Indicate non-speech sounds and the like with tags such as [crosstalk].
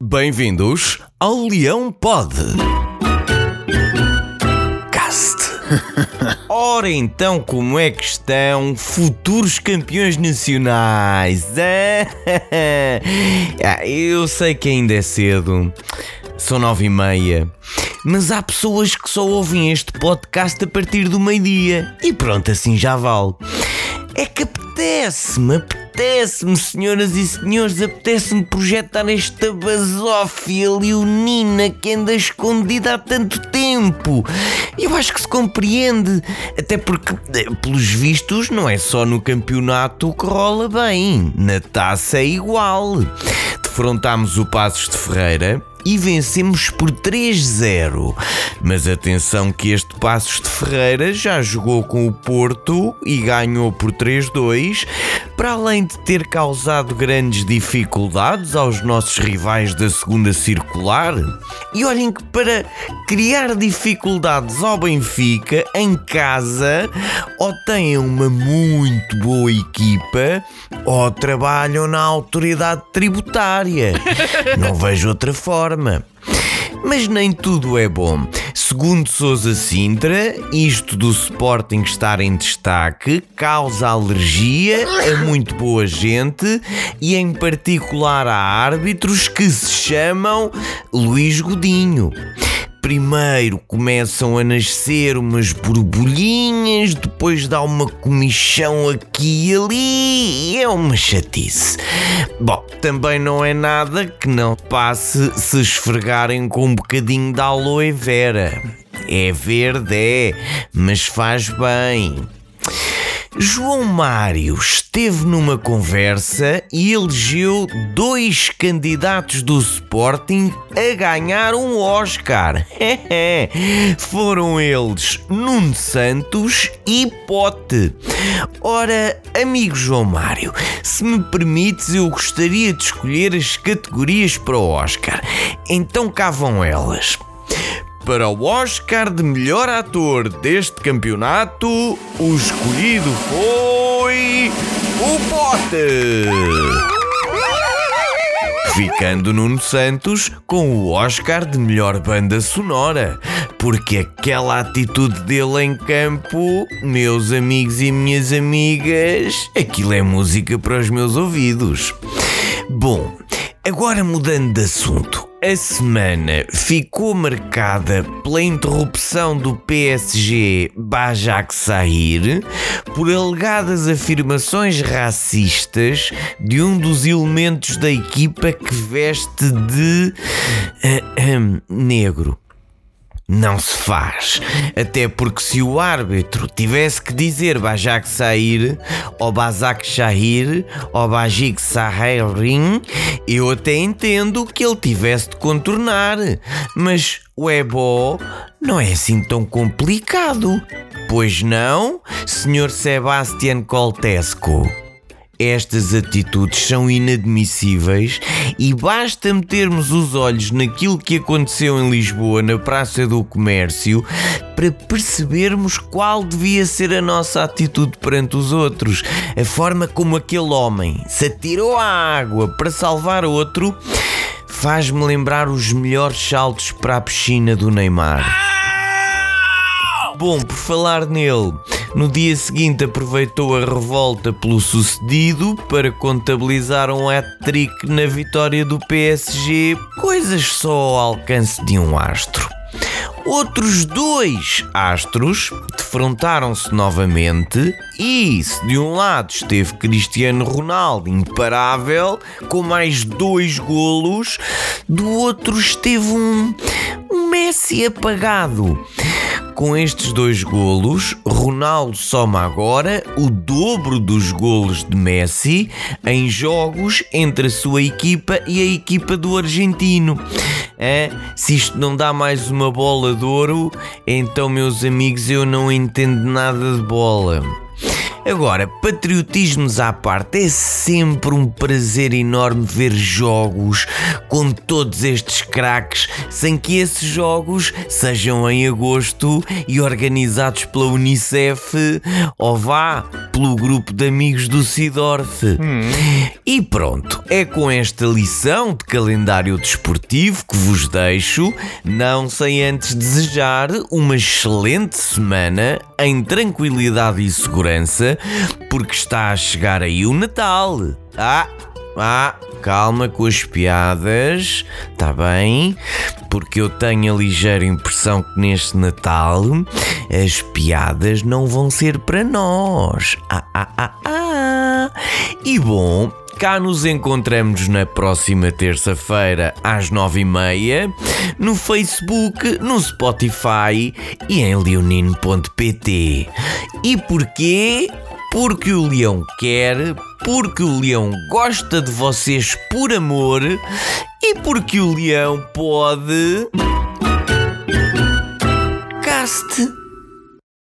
Bem-vindos ao Leão Pod. Cast. [laughs] Ora então, como é que estão futuros campeões nacionais? [laughs] Ah, eu sei que ainda é cedo, são nove e meia, mas há pessoas que só ouvem este podcast a partir do meio-dia e pronto, assim já vale. É que apetece-me, apetece-me, senhoras e senhores, apetece-me projetar esta basófia leonina que anda escondida há tanto tempo. Eu acho que se compreende, até porque, eh, pelos vistos, não é só no campeonato que rola bem, na taça é igual. Defrontámos o Passos de Ferreira e vencemos por 3-0. Mas atenção que este Passos de Ferreira já jogou com o Porto e ganhou por 3-2, para além de ter causado grandes dificuldades aos nossos rivais da segunda circular. E olhem que para criar dificuldades ao Benfica em casa, ou têm uma muito boa equipa, ou trabalham na autoridade tributária. [laughs] Não vejo outra forma. Mas nem tudo é bom. Segundo Sousa Sintra, isto do Sporting estar em destaque causa alergia a muito boa gente e, em particular, a árbitros que se chamam Luís Godinho primeiro começam a nascer umas borbulhinhas, depois dá uma comichão aqui e ali, é uma chatice. Bom, também não é nada que não passe se esfregarem com um bocadinho de aloe vera. É verde, é, mas faz bem. João Mário esteve numa conversa e elegeu dois candidatos do Sporting a ganhar um Oscar. [laughs] Foram eles Nuno Santos e Pote. Ora, amigo João Mário, se me permites, eu gostaria de escolher as categorias para o Oscar. Então cá vão elas. Para o Oscar de melhor ator deste campeonato, o escolhido foi. o Pote! Ficando Nuno Santos com o Oscar de melhor banda sonora, porque aquela atitude dele em campo, meus amigos e minhas amigas, aquilo é música para os meus ouvidos. Bom, agora mudando de assunto. A semana ficou marcada pela interrupção do PSG Bajak Sahir por alegadas afirmações racistas de um dos elementos da equipa que veste de uh, negro não se faz. Até porque se o árbitro tivesse que dizer Bajak Sair, ou Bazak Shahir, ou Bajik Sahirin, eu até entendo que ele tivesse de contornar. Mas o Ebo não é assim tão complicado. Pois não, Sr. Sebastian Coltesco? Estas atitudes são inadmissíveis e basta metermos os olhos naquilo que aconteceu em Lisboa, na Praça do Comércio, para percebermos qual devia ser a nossa atitude perante os outros. A forma como aquele homem se atirou à água para salvar outro faz-me lembrar os melhores saltos para a piscina do Neymar. Bom, por falar nele, no dia seguinte aproveitou a revolta pelo sucedido para contabilizar um hat-trick na vitória do PSG, coisas só ao alcance de um astro. Outros dois astros defrontaram-se novamente e, se de um lado esteve Cristiano Ronaldo imparável, com mais dois golos, do outro esteve um, um Messi apagado com estes dois golos, Ronaldo soma agora o dobro dos golos de Messi em jogos entre a sua equipa e a equipa do argentino. É? Se isto não dá mais uma bola de ouro, então, meus amigos, eu não entendo nada de bola. Agora, patriotismos à parte, é sempre um prazer enorme ver jogos com todos estes craques, sem que esses jogos sejam em agosto e organizados pela Unicef ou vá pelo grupo de amigos do Sidorf. Hum. E pronto, é com esta lição de calendário desportivo que vos deixo, não sem antes desejar uma excelente semana em tranquilidade e segurança, porque está a chegar aí o Natal. Ah, ah, calma com as piadas, tá bem? Porque eu tenho a ligeira impressão que neste Natal as piadas não vão ser para nós. Ah, ah, ah, ah. E bom, Cá nos encontramos na próxima terça-feira às nove e meia no Facebook, no Spotify e em leonino.pt. E porquê? Porque o leão quer, porque o leão gosta de vocês por amor e porque o leão pode. Caste.